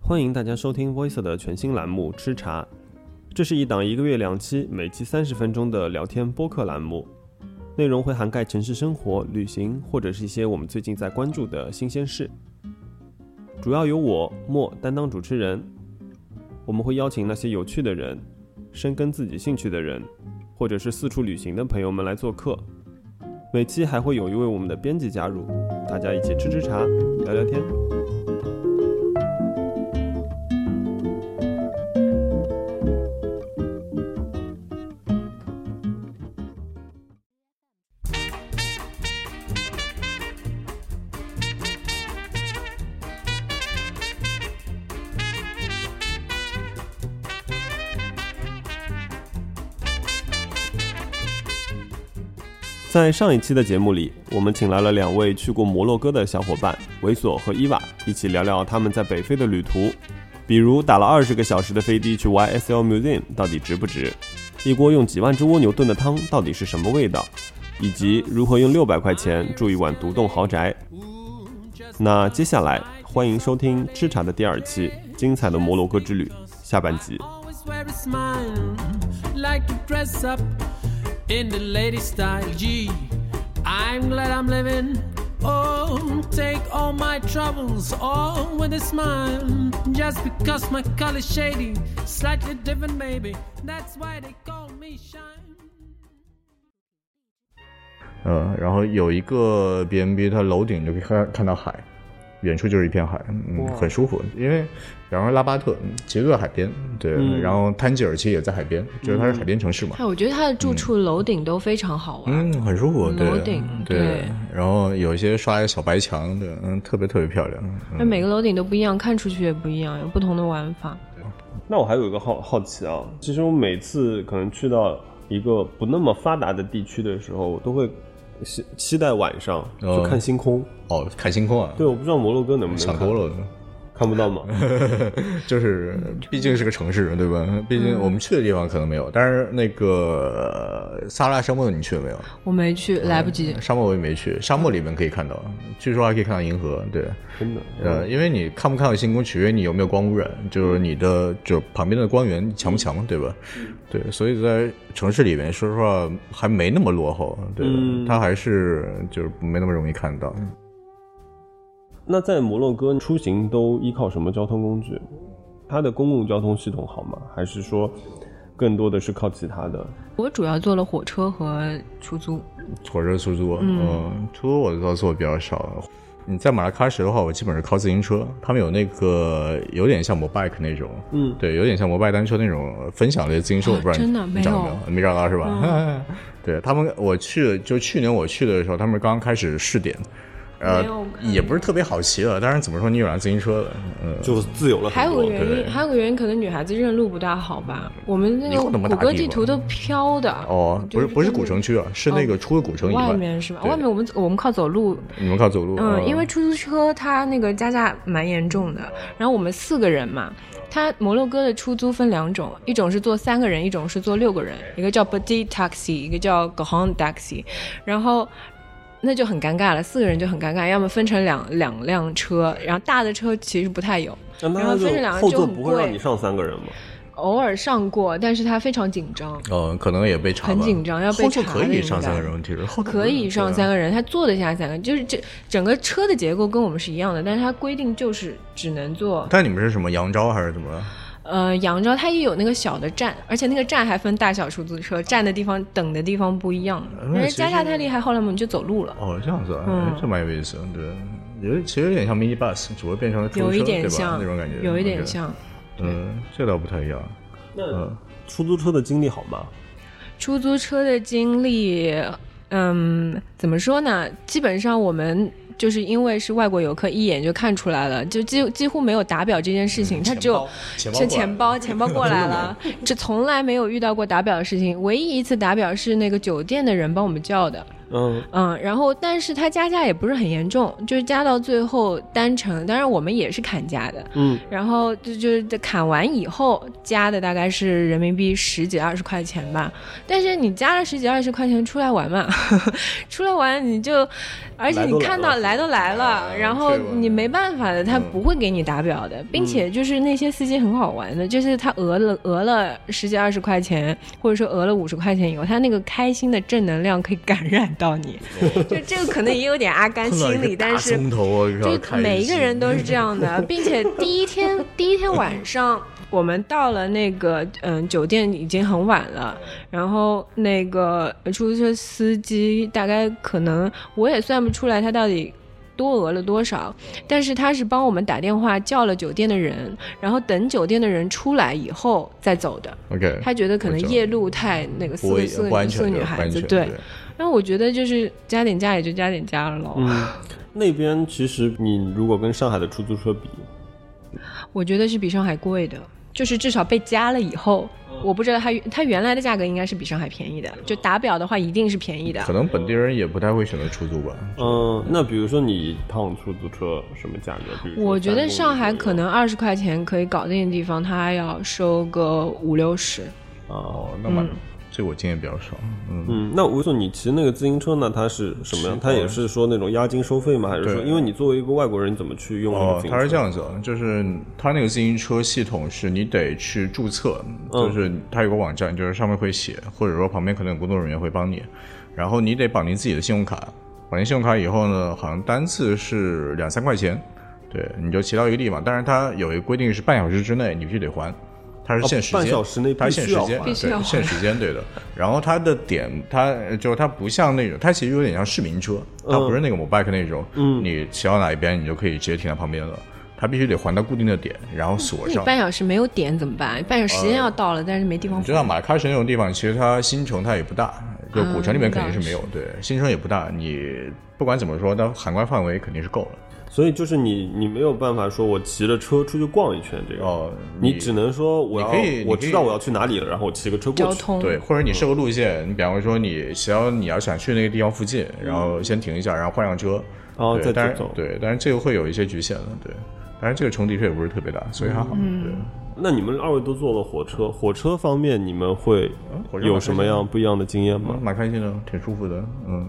欢迎大家收听 Voice 的全新栏目《吃茶》，这是一档一个月两期、每期三十分钟的聊天播客栏目，内容会涵盖城市生活、旅行或者是一些我们最近在关注的新鲜事。主要由我莫担当主持人，我们会邀请那些有趣的人、深耕自己兴趣的人，或者是四处旅行的朋友们来做客。每期还会有一位我们的编辑加入，大家一起吃吃茶、聊聊天。在上一期的节目里，我们请来了两位去过摩洛哥的小伙伴维索和伊娃，一起聊聊他们在北非的旅途，比如打了二十个小时的飞的去 YSL Museum 到底值不值，一锅用几万只蜗牛炖的汤到底是什么味道，以及如何用六百块钱住一晚独栋豪宅。那接下来欢迎收听吃茶的第二期精彩的摩洛哥之旅下半集。in the lady style. Gee, I'm glad I'm living. Oh, take all my troubles all with a smile. Just because my color's shady, slightly different, maybe. That's why they call me shine. 嗯，然后有一个 B N B，它楼顶就可以看看到海， 远处就是一片海，嗯，很舒服。因为然后拉巴特嗯其实就在海边，对，嗯然后丹吉尔其实也在海边，就是它是海边城市嘛，哎，我觉得它的住处楼顶都非常好玩。嗯，很舒服，对楼顶对对然后有一些刷一个小白墙的，嗯，特别特别漂亮。嗯那每个楼顶都不一样，看出去也不一样，有不同的玩法。那我还有一个好好奇啊，其实我每次可能去到一个不那么发达的地区的时候，我都会期期待晚上哦去看星空。哦，看星空啊，对，我不知道摩洛哥能不能看想多，了。看不到吗？就是毕竟是个城市，对吧？毕竟我们去的地方可能没有，但是那个呃撒哈拉沙漠你去了没有？我没去，来不及。沙漠我也没去，沙漠里面可以看到，据说还可以看到银河。对，真的，呃，因为你看不看到星空，取决于你有没有光污染，就是你的就旁边的光源强不强，对吧？对，所以在城市里面，说实话还没那么落后，对，嗯它还是就是没那么容易看到。那在摩洛哥出行都依靠什么交通工具？它的公共交通系统好吗？还是说更多的是靠其他的？我主要坐了火车和出租。火车、出租，嗯，出租我倒坐的比较少。你在马拉喀什的话，我基本是靠自行车，他们有那个有点像摩拜克那种，嗯对，有点像摩拜单车那种分享类自行车，我不知道你真的你找到没有没有？没找到是吧？对他们，我去就去年我去的时候，他们刚刚开始试点，呃也不是特别好骑的。当然怎么说，你有辆自行车了，嗯，就自由了还很多。对有个原因，还有个原因，可能女孩子认路不大好吧。我们那个谷歌地图都飘的。哦，不是不是古城区啊，是那个出了古城以外面是吧？外面我们我们靠走路你们靠走路，嗯，因为出租车它那个加价蛮严重的，然后我们四个人嘛，它摩洛哥的出租分两种，一种是坐三个人，一种是坐六个人，一个叫 Petit Taxi，一个叫 Grand Taxi，然后。那就很尴尬了，四个人就很尴尬，要么分成两两辆车，然后大的车其实不太有，然后分成两个后座就很贵不会让你上三个人吗？偶尔上过，但是他非常紧张，嗯，可能也被查，很紧张要被后座查的应可以上三个人，其实后座可以上三个，个人，他坐得下三个，就是这整个车的结构跟我们是一样的，但是他规定就是只能坐但你们是什么扬招还是怎么？呃，扬州它也有那个小的站，而且那个站还分大小出租车，站的地方、等的地方不一样。但是加价太厉害，后来我们就走路了。哦，这样子啊，嗯哎这蛮有意思的，对，有其实有点像 mini bus，只不过变成了出租车有一点对吧像那种感觉，有一点像。嗯，这倒不太一样，那嗯，出租车的经历好吗？出租车的经历，嗯，怎么说呢？基本上我们就是因为是外国游客，一眼就看出来了，就几几乎没有打表这件事情，他只有钱包是钱包，钱包过来了，这从来没有遇到过打表的事情。唯一一次打表是那个酒店的人帮我们叫的，嗯。嗯，然后但是他加价也不是很严重，就是加到最后单程，当然我们也是砍价的，嗯，然后就就是砍完以后加的大概是人民币十几二十块钱吧，但是你加了十几二十块钱出来玩嘛，出来玩你就，而且你看到来都来了，然后你没办法的，他不会给你打表的，并且就是那些司机很好玩的，就是他讹了讹了十几二十块钱，或者说讹了五十块钱以后，他那个开心的正能量可以感染到你，就这个可能也有点阿甘心理，但是。就每一个人都是这样的，并且第一天第一天晚上，我们到了那个嗯酒店已经很晚了，然后那个出租车司机大概可能我也算不出来他到底多讹了多少，但是他是帮我们打电话叫了酒店的人，然后等酒店的人出来以后再走的。OK，他觉得可能夜路太那个四个四个四个女孩子对，然后我觉得就是加点价也就加点价了咯。嗯，那边其实你如果跟上海的出租车比，我觉得是比上海贵的，就是至少被加了以后，我不知道它它原来的价格应该是比上海便宜的，就打表的话一定是便宜的。可能本地人也不太会选择出租吧。嗯，那比如说你一趟出租车什么价格？比如我觉得上海可能二十块钱可以搞定的地方，它要收个五六十。啊哦，，那蛮，这个我经验比较少。嗯，嗯，那吴总你骑那个自行车呢，它是什么样？它也是说那种押金收费吗？还是说，因为你作为一个外国人，你怎么去用哦？它是这样子的，就是它那个自行车系统是你得去注册，嗯就是它有个网站，就是上面会写，或者说旁边可能有工作人员会帮你，然后你得绑定自己的信用卡，绑定信用卡以后呢，好像单次是两三块钱，对，你就骑到一个地方，但是它有一个规定是半小时之内你必须得还。它是限时间，哦半小时内它是限时间，必须要还必须要还对限时间，对的。然后它的点，它就是它不像那种，它其实有点像市民车，它不是那个 mobike 那种，嗯，你骑到哪一边，你就可以直接停在旁边了。它必须得还到固定的点，然后锁上。你半小时没有点怎么办？半小时时间要到了，但是没地方放。你知道马喀什那种地方，其实它新城它也不大，就古城里面肯定是没有，对，新城也不大。你不管怎么说，它涵盖范围肯定是够了。所以就是你，你没有办法说我骑着车出去逛一圈，这个哦你你只能说我要可以我知道我要去哪里了，然后我骑个车过去。交通对，或者你设个路线，你比方说你只要你要想去那个地方附近，然后先停一下，然后换上车，哦再对，但走对，但是这个会有一些局限的，对。但是这个城的确也不是特别大，所以还好。对，那你们二位都坐了火车，火车方面你们会有什么样不一样的经验吗嗯？蛮开心的，挺舒服的，嗯。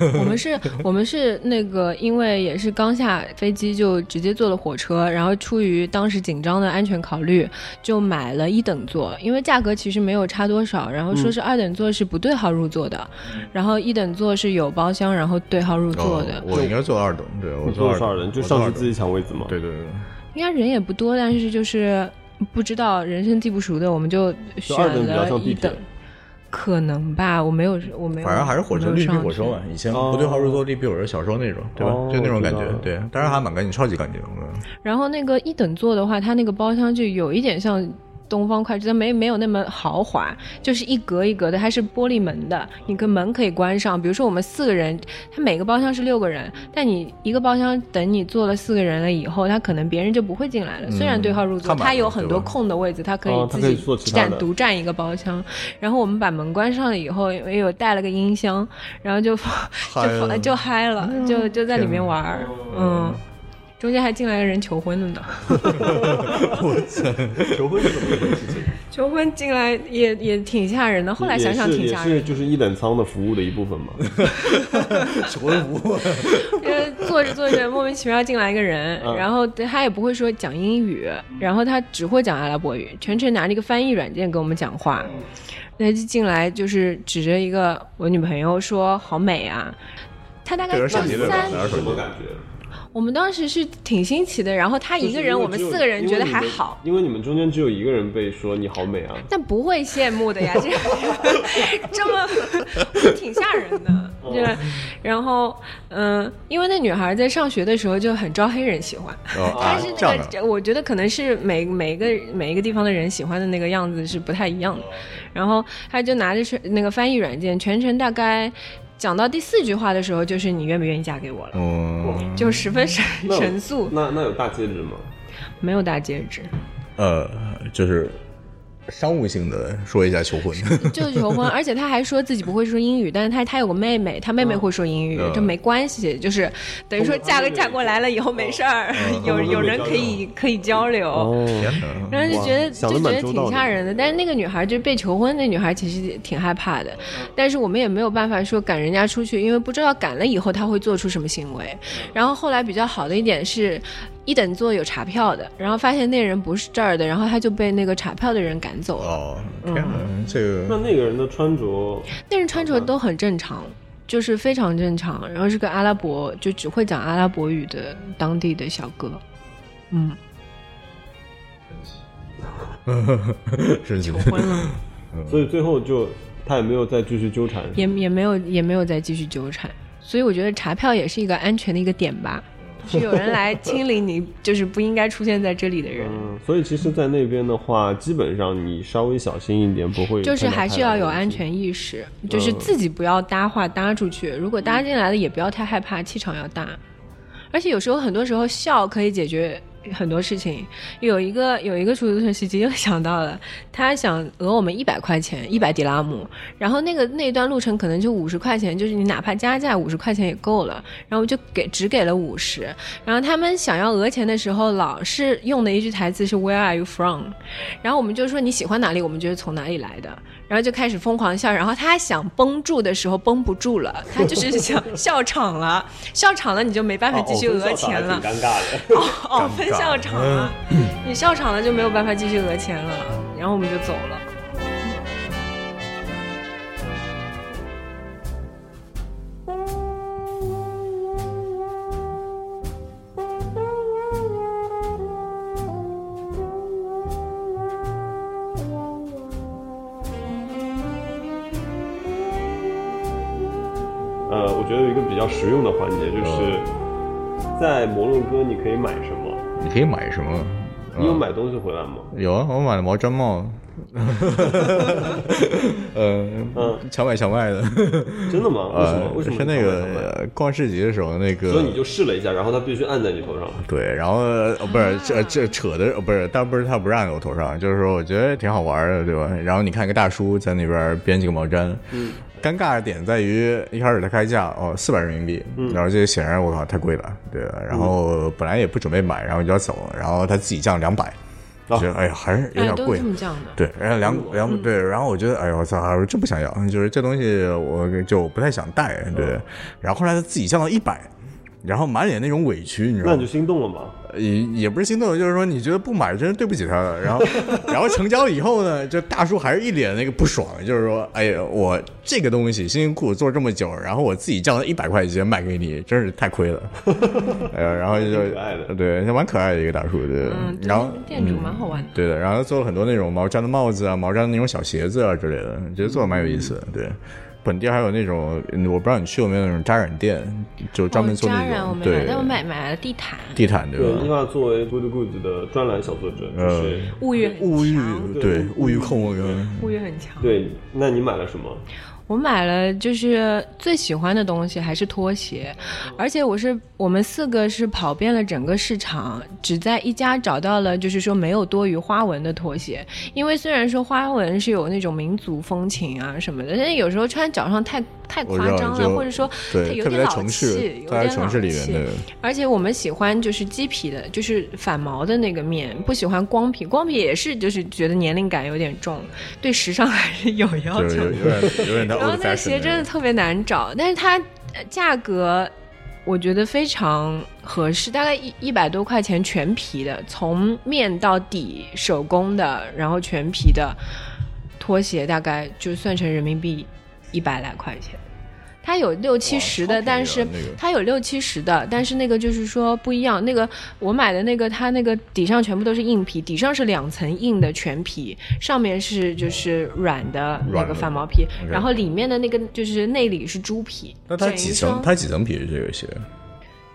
我们是，我们是那个，因为也是刚下飞机就直接坐了火车，然后出于当时紧张的安全考虑，就买了一等座，因为价格其实没有差多少，然后说是二等座是不对号入座的，然后一等座是有包厢，然后对号入座的，哦我应该坐二等，对我坐二等？就上去自己抢位子嘛？对对对，应该人也不多，但是就是不知道人生地不熟的，我们就选二等比较了一等。可能吧，我没有，我没有，反正还是火车绿皮火车嘛。以前哦不对号入座绿皮火车，小时候那种，对吧？哦就那种感。觉对，当然还蛮干净，超级干净。嗯然后那个一等座的话，它那个包厢就有一点像东方快车，没没有那么豪华，就是一格一格的，它是玻璃门的，你个门可以关上。比如说我们四个人，它每个包厢是六个人，但你一个包厢等你坐了四个人了以后，他可能别人就不会进来了。虽然对号入座，看满了它有很多空的位置，他可以自己占独占一个包厢。然后我们把门关上了以后，因为有带了个音箱，然后就 就就嗨了，就就在里面玩儿，嗯。中间还进来个人求婚了呢，求婚是怎么一回事情？求婚进来也也挺吓人的，后来想想也是挺吓人也是就是一等舱的服务的一部分嘛。求婚服务，因为坐着坐着莫名其妙进来一个人，嗯然后他也不会说讲英语，然后他只会讲阿拉伯语，全程拿着一个翻译软件跟我们讲话。那就进来就是指着一个我女朋友说好美啊，他大概三，感觉？我们当时是挺新奇的，然后他一个人，我们四个人觉得还好。因为你们中间只有一个人被说你好美啊。但不会羡慕的呀，这这么挺吓人的，对吧？然后，嗯、因为那女孩在上学的时候就很招黑人喜欢，哦啊但是这样的，那个我觉得可能是每每一个每一个地方的人喜欢的那个样子是不太一样的。然后他就拿着是那个翻译软件，全程大概讲到第四句话的时候，就是你愿不愿意嫁给我了，嗯，就十分神神速，那那有大戒指吗？没有大戒指。呃，就是商务性的说一下求婚，就是求婚，而且他还说自己不会说英语，但是他他有个妹妹，他妹妹会说英语，嗯。这没关系，就是等于说嫁个嫁过来了以后没事儿，有有人可以可以交流。然后就觉得就觉得挺吓人的，但是那个女孩就是被求婚，那女孩其实挺害怕的，但是我们也没有办法说赶人家出去，因为不知道赶了以后他会做出什么行为。然后后来比较好的一点是，一等座有查票的，然后发现那人不是这儿的，然后他就被那个查票的人赶走了。哦，天哪，这个那那个人的穿着，那人穿着都很正常，就是非常正常，然后是个阿拉伯，就只会讲阿拉伯语的当地的小哥。嗯，是求婚了，所以最后就他也没有再继续纠缠。也也没有也没有再继续纠缠，所以我觉得查票也是一个安全的一个点吧，是有人来清理你，就是不应该出现在这里的人。嗯，所以其实，在那边的话，基本上你稍微小心一点，不会就是还是要有安全。全意识，就是自己不要搭话搭出去。如果搭进来了，也不要太害怕，气场要大。而且有时候很多时候笑可以解决很多事情。有一个有一个出租车司机又想到了，他想讹我们一百块钱，一百迪拉姆，然后那个那一段路程可能就五十块钱，就是你哪怕加价五十块钱也够了，然后就给只给了五十。然后他们想要讹钱的时候，老是用的一句台词是 Where are you from？然后我们就说你喜欢哪里，我们就是从哪里来的，然后就开始疯狂笑。然后他想绷住的时候绷不住了，他就是想笑场了，笑场了你就没办法 继续讹钱了。挺尴尬的。哦哦，分笑场了，你笑场了就没有办法继续讹钱了，然后我们就走了。呃，我觉得有一个比较实用的环节，就是在摩洛哥你可以买什么？你可以买什么？你有买东西回来吗？有啊，我买了毛毡帽。呃，嗯，强买强卖的。真的吗？为什么？呃，为什么是那个逛市集的时候，那个。所以你就试了一下，然后他必须按在你头上。对，然后呃不是这这扯的，呃不是，但不是他不让在我头上，就是说我觉得挺好玩的，对吧？然后你看一个大叔在那边编几个毛毡，嗯，尴尬的点在于一开始他开价哦四百人民币，然后这显然我靠太贵了，对，然后本来也不准备买，然后就要走，然后他自己降两百，啊觉得哎呀还是有哎，点贵都是这，么讲的。对，然后两两对，然后我觉得，哎呦我操，我真不想要，就是这东西我就不太想带，对。然后后来他自己降到一百，然后满脸那种委屈，你知道吗那你就？心动了吗？也也不是心动，就是说你觉得不买真是对不起他了。然后 然后成交以后呢，这大叔还是一脸那个不爽，就是说，哎呀，我这个东西辛辛苦苦做这么久，然后我自己降了一百块钱卖给你，真是太亏了。哎呀，然后就对，就蛮可爱的一个大叔，对。然后店主蛮好玩的。对的，然后他做了很多那种毛毡的帽子啊，毛毡的那种小鞋子啊之类的，觉得做的蛮有意思的。对，本地还有那种，嗯我不知道你去过没有那种扎染店，就专门做扎染对没买，但我买买了地毯，地毯，对对，伊吧？娃作为 Good Goods 的专栏小作者，就呃是物欲很物欲强对物欲控我跟物欲很强。对，那你买了什么？我买了，就是最喜欢的东西还是拖鞋，而且我是我们四个是跑遍了整个市场，只在一家找到了，就是说没有多余花纹的拖鞋。因为虽然说花纹是有那种民族风情啊什么的，但是有时候穿脚上太太夸张了，或者说它对，有点老气，，有点城市里面老气的，而且我们喜欢就是鸡皮的，就是反毛的那个面，不喜欢光皮。光皮也是就是觉得年龄感有点重，对时尚 还是有要求的。就是有有点有点 然后那个鞋真的特别难找，但是它呃价格我觉得非常合适，大概一一百多块钱全皮的，从面到底手工的，然后全皮的拖鞋大概就算成人民币一百来块钱。它有六七十的，但是它有六七十的，但是那个就是说不一样。那个我买的那个，它那个底上全部都是硬皮，底上是两层硬的全皮，上面是就是软的那个软的反毛皮，然后里面的那个就是内里是猪皮。那它几层？它几层皮是这个鞋？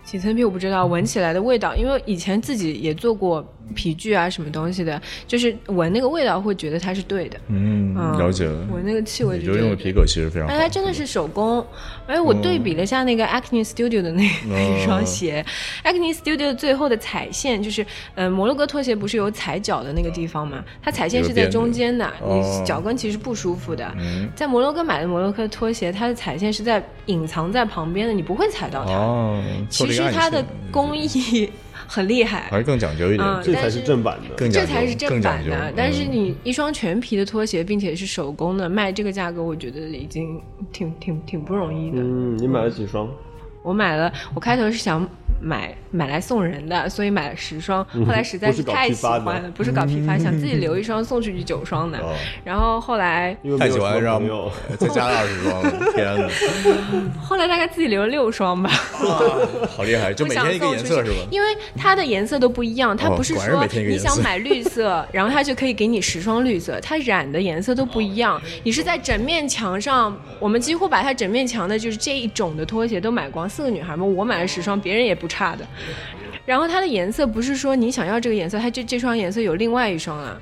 几层皮我不知道，闻起来的味道，因为以前自己也做过皮具啊什么东西的，就是闻那个味道会觉得它是对的。嗯，嗯了解了。闻那个气味就就觉得用的皮革其实非常好。哎，它真的是手工，而且我对比了一下那个 Acne Studio 的那那一双鞋、a c n e Studio 最后的踩线就是，呃，摩洛哥拖鞋不是有踩脚的那个地方嘛？它踩线是在中间的，你脚跟其实不舒服的。嗯在摩洛哥买的摩洛哥拖鞋，它的踩线是在隐藏在旁边的，你不会踩到它。哦，其实它的工艺很厉害还，是更讲究一点，嗯这才是正版的。更讲究这才是正更讲究版的。但是嗯你一双全皮的拖鞋，并且是手工的，卖这个价格，我觉得已经挺挺挺不容易的。嗯，你买了几双？我买了，我开头是想买买来送人的，所以买了十双，后来实在是太喜欢了，不是搞批发，想自己留一双送出去九双的哦。然后后来太喜欢让朋友。再加了二十双，天哪，后来大概自己留了六双吧。好厉害！就每天一个颜色是吧？因为它的颜色都不一样，它哦不是说你想买绿色，然后它就可以给你十双绿色，它染的颜色都不一样。你是在整面墙上，我们几乎把它整面墙的就是这一种的拖鞋都买光，四个女孩嘛，我买了十双，别人也不差的。然后它的颜色不是说你想要这个颜色，它这这双颜色有另外一双啊，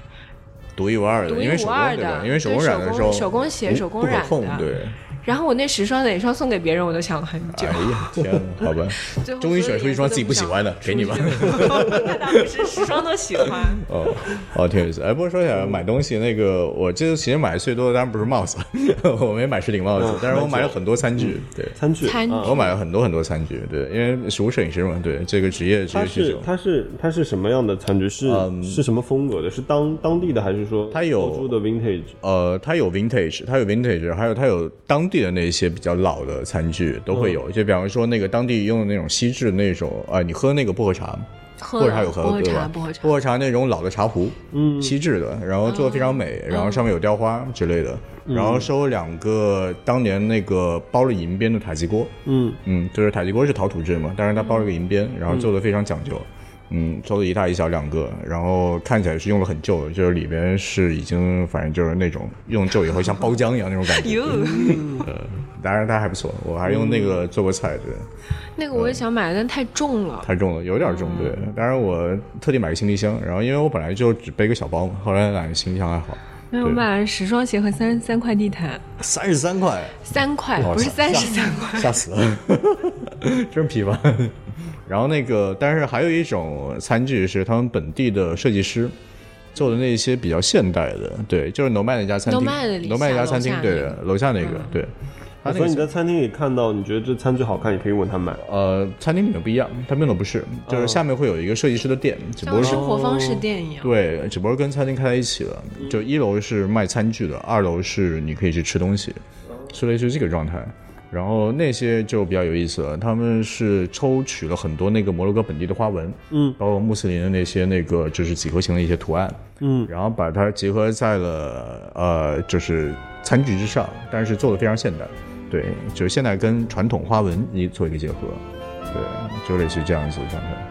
独一无二的，独一因为手无二工的？因为手工染的时候，手工鞋手工染的对。然后我那十双哪双送给别人，我都想了很久哎。呀，天呐，好吧，最后终于选出一双自己不喜欢的，给你吧。出去那倒不是，十双都喜欢。哦，哦，挺有意思。哎，不过说起来买东西，那个我这次其实买的最多的当然不是帽子，我没买是顶帽子嗯，但是我买了很多餐具，对。餐具，餐具啊我买了很多很多餐具，对，因为食物摄影师嘛，对这个职业职业需求。它是它是什么样的餐具？是、嗯是什么风格的？是当当地的还是说它有欧洲的 vintage？呃，它有 vintage，它有 vintage，还有它有当地的那些比较老的餐具都会有，就比方说那个当地用的那种锡制的那种，啊、你喝那个薄荷茶，薄荷茶有喝过，对吧？薄荷茶。薄。荷茶那种老的茶壶，嗯，锡制的，然后做的非常美，然后上面有雕花之类的，然后收两个当年那个包了银边的塔吉锅，嗯。嗯，就是塔吉锅是陶土制嘛，但是它包了个银边，然后做的非常讲究。嗯，收了一大一小两个，然后看起来是用了很旧的，就是里边是已经反正就是那种用旧以后像包浆一样那种感觉。当然它还不错，我还用那个做过菜，对，那个我也想买，但太重了。太重了，有点重，对。当然我特地买个行李箱，然后因为我本来就只背个小包嘛，后来买个行李箱还好。没有，我买了十双鞋和三十三块地毯，三十三块，三块哦不是三吓十三块。吓死了，真批判。然后那个，但是还有一种餐具是他们本地的设计师做的那些比较现代的，对，就是农麦那家餐厅，Nomad 那家餐厅，对楼下那个，对。所以你在餐厅里看到，你觉得这餐具好看，你可以问他买。呃，餐厅里面不一样，他们用的不是，就是下面会有一个设计师的店，只不过是生活方式店一样。对，只不过跟餐厅开在一起了。就一楼是卖餐具的，二楼是你可以去吃东西，是类似于这个状态。然后那些就比较有意思了，他们是抽取了很多那个摩洛哥本地的花纹，嗯，包括穆斯林的那些那个就是几何形的一些图案，嗯，然后把它结合在了呃就是餐具之上，但是做的非常现代，对，就是现代跟传统花纹一做一个结合，对，就类似于这样子的状态。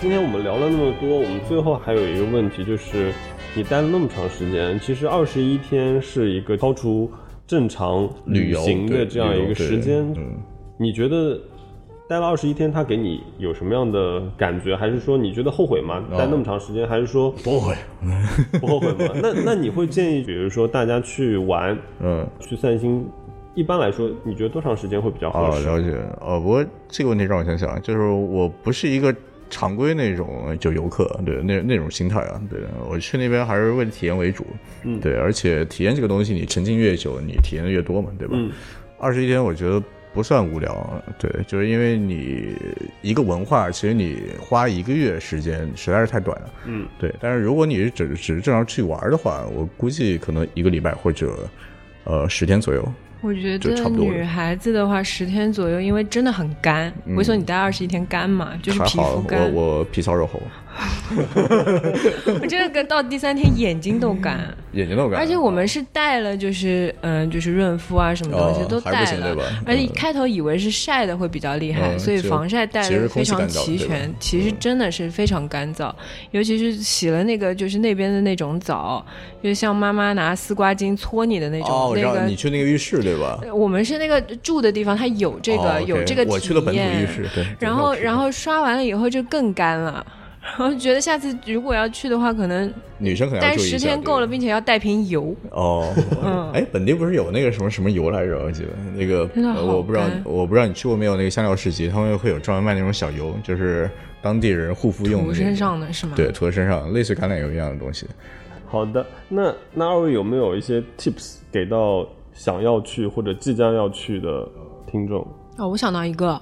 今天我们聊了那么多，我们最后还有一个问题，就是你待了那么长时间，其实二十一天是一个超出正常旅行的这样一个时间。嗯，你觉得待了二十一天，他给你有什么样的感觉？还是说你觉得后悔吗？待那么长时间，还是说不后悔，不后悔吗？那那你会建议，比如说大家去玩、嗯。去散心，一般来说，你觉得多长时间会比较合哦，适？了解。哦，不过这个问题让我想想，就是我不是一个常规那种就游客，对那那种心态啊，对我去那边还是为了体验为主，嗯对，而且体验这个东西，你沉浸越久，你体验的越多嘛，对吧？嗯二十一天我觉得不算无聊，对，就是因为你一个文化，其实你花一个月时间实在是太短了，嗯，对。但是如果你是只只是正常去玩的话，我估计可能一个礼拜或者呃十天左右，我觉得女孩子的话，十天左右，因为真的很干。我说你待二十一天干嘛，就是皮肤干我。我皮糙肉厚，我真的跟到第三天眼睛都干。眼睛都干，而且我们是带了，就是嗯、就是润肤啊，什么东西哦都带了。吧而且开头以为是晒的会比较厉害，嗯所以防晒带的非常齐全。其实真的是非常干燥，尤其是洗了那个就是那边的那种澡，就像妈妈拿丝瓜巾搓你的那种、那个你去那个浴室对吧？我们是那个住的地方，它有这个、有这个体验。我去了本土浴室，对。然后，然后刷完了以后就更干了，然后觉得下次如果要去的话，可能女生可能要待十注意一下对天够了，并且要带瓶油。哦，嗯 哎，本地不是有那个什么什么油来着？我记得那个，我不知道，我不知道你去过没有？那个香料市集，他们会有专门卖那种小油，就是当地人护肤用的涂身上的是吗？对，涂在身上，类似橄榄油一样的东西。好的，那那二位有没有一些 tips 给到想要去或者即将要去的听众？哦，我想到一个，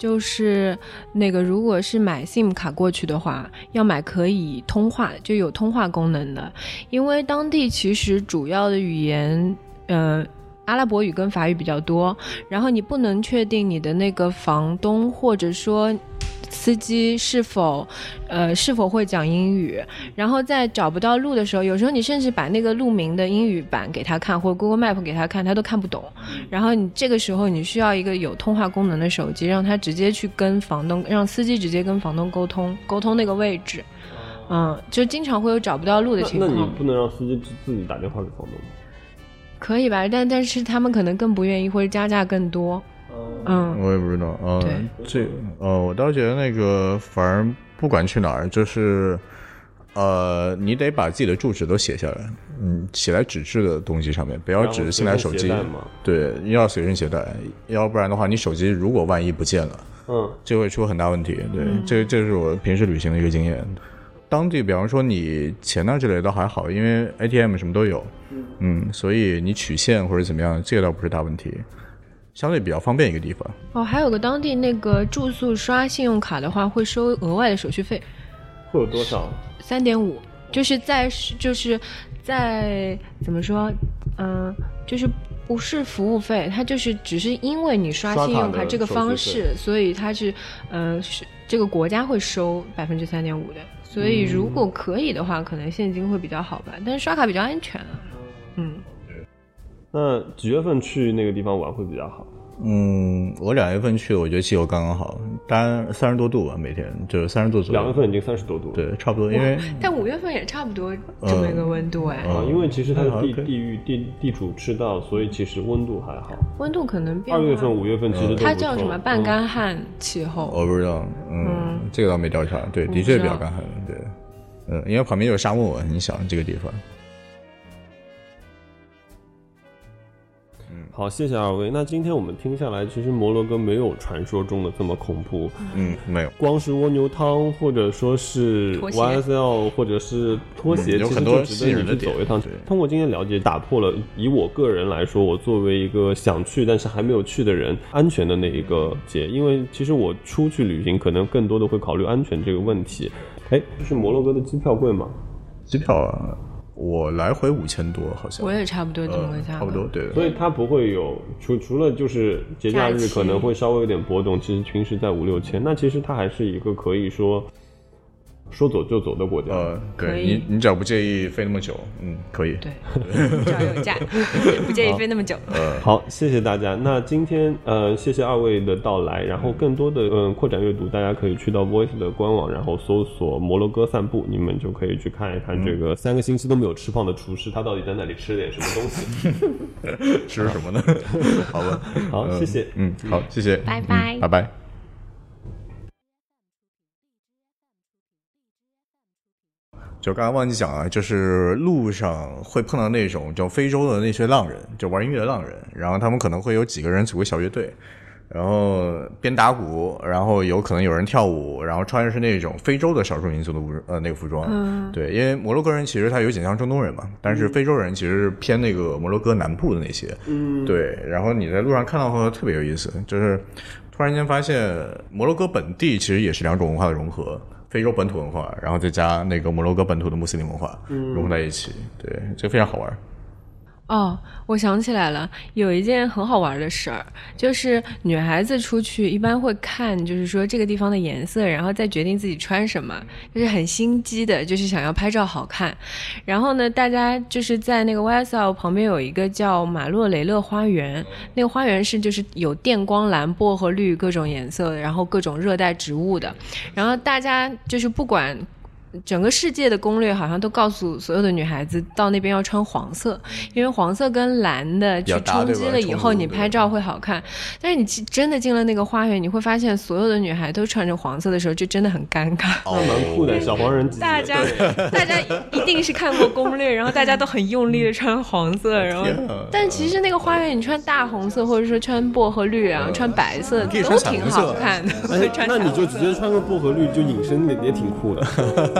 就是那个如果是买 SIM 卡过去的话，要买可以通话，就有通话功能的，因为当地其实主要的语言，呃。阿拉伯语跟法语比较多，然后你不能确定你的那个房东或者说司机是否，呃，是否会讲英语。然后在找不到路的时候，有时候你甚至把那个路名的英语版给他看，或者 Google Map 给他看，他都看不懂。然后你这个时候你需要一个有通话功能的手机，让他直接去跟房东，让司机直接跟房东沟通，沟通那个位置。嗯，就经常会有找不到路的情况。那你不能让司机自自己打电话给房东吗？可以吧？但但是他们可能更不愿意，或者加价更多。嗯，我也不知道，呃对，这呃，我倒觉得那个反正不管去哪儿，就是呃，你得把自己的住址都写下来，嗯，写在纸质的东西上面，不要只是信来手机。随身携带吗，对，要随身携带，要不然的话，你手机如果万一不见了，嗯，就会出很大问题。对，这这是我平时旅行的一个经验。当地，比方说你钱呐之类的倒还好，因为 ATM 什么都有，嗯，所以你取现或者怎么样，这个倒不是大问题，相对比较方便一个地方。哦，还有个当地那个住宿刷信用卡的话，会收额外的手续费，会有多少？三点五，就是在就是在怎么说，嗯、就是不是服务费，它就是只是因为你刷信用卡这个方式，所以它是呃是这个国家会收百分之三点五的。所以如果可以的话，可能现金会比较好吧，但是刷卡比较安全啊。嗯，那几月份去那个地方玩会比较好？嗯，我两月份去，我觉得气候刚刚好，当然三十多度吧，每天就是三十度左右。两月份已经三十多度。对，差不多，因为但五月份也差不多这么一个温度哎，啊，因为其实它是嗯地地域地地处赤道，所以其实温度还好。温度可能。二月份、五月份其实它叫什么半嗯干旱气候？我不知道，嗯，这个倒没调查，对，的确比较干旱，对，嗯，因为旁边就是沙漠嘛，你想这个地方，好，谢谢二位。那今天我们听下来，其实摩洛哥没有传说中的这么恐怖。嗯，没有，光是蜗牛汤，或者说是 YSL，或者是拖鞋，其实嗯有很多就值得你去走一趟。通过今天了解，打破了以我个人来说，我作为一个想去但是还没有去的人，安全的那一个结。因为其实我出去旅行，可能更多的会考虑安全这个问题。哎，就是摩洛哥的机票贵吗？机票啊，我来回五千多，好像，我也差不多这么个呃，价格。差不多，对，所以它不会有除除了就是节假日可能会稍微有点波动，其实平时在五六千，那其实它还是一个可以说说走就走的国家。呃，可以对你，你只要不介意飞那么久，嗯，可以，对，只要有假，不介意飞那么久。呃好，谢谢大家。那今天呃，谢谢二位的到来。然后更多的嗯、呃扩展阅读，大家可以去到 Voice 的官网，然后搜索摩洛哥散步，你们就可以去看一看这个三个星期都没有吃胖的厨师，他到底在那里吃了点什么东西。吃什么呢？好吧，好，谢谢。嗯，好，谢谢，拜拜嗯拜拜。就刚刚忘记讲了，就是路上会碰到那种就非洲的那些浪人，就玩音乐的浪人，然后他们可能会有几个人组个小乐队，然后边打鼓，然后有可能有人跳舞，然后穿的是那种非洲的少数民族的服呃那个服装，嗯，对，因为摩洛哥人其实他有点像中东人嘛，但是非洲人其实是偏那个摩洛哥南部的那些，嗯，对，然后你在路上看到的话特别有意思，就是突然间发现摩洛哥本地其实也是两种文化的融合。非洲本土文化，然后再加那个摩洛哥本土的穆斯林文化、融合在一起，对，这非常好玩。哦，我想起来了，有一件很好玩的事儿，就是女孩子出去一般会看，就是说这个地方的颜色，然后再决定自己穿什么，就是很心机的，就是想要拍照好看。然后呢，大家就是在那个 YSL 旁边有一个叫马洛雷勒花园，那个花园是就是有电光蓝、薄荷绿各种颜色，然后各种热带植物的。然后大家就是不管。整个世界的攻略好像都告诉所有的女孩子到那边要穿黄色，因为黄色跟蓝的去冲击了以后，你拍照会好看。但是你真的进了那个花园，你会发现所有的女孩都穿着黄色的时候，就真的很尴尬。那蛮酷的，小黄人。大家大家一定是看过攻略，然后大家都很用力的穿黄色，然后但其实那个花园你穿大红色，或者说穿薄荷绿啊，穿白色都挺好看的。那你就直接穿个薄荷绿就隐身也也挺酷的。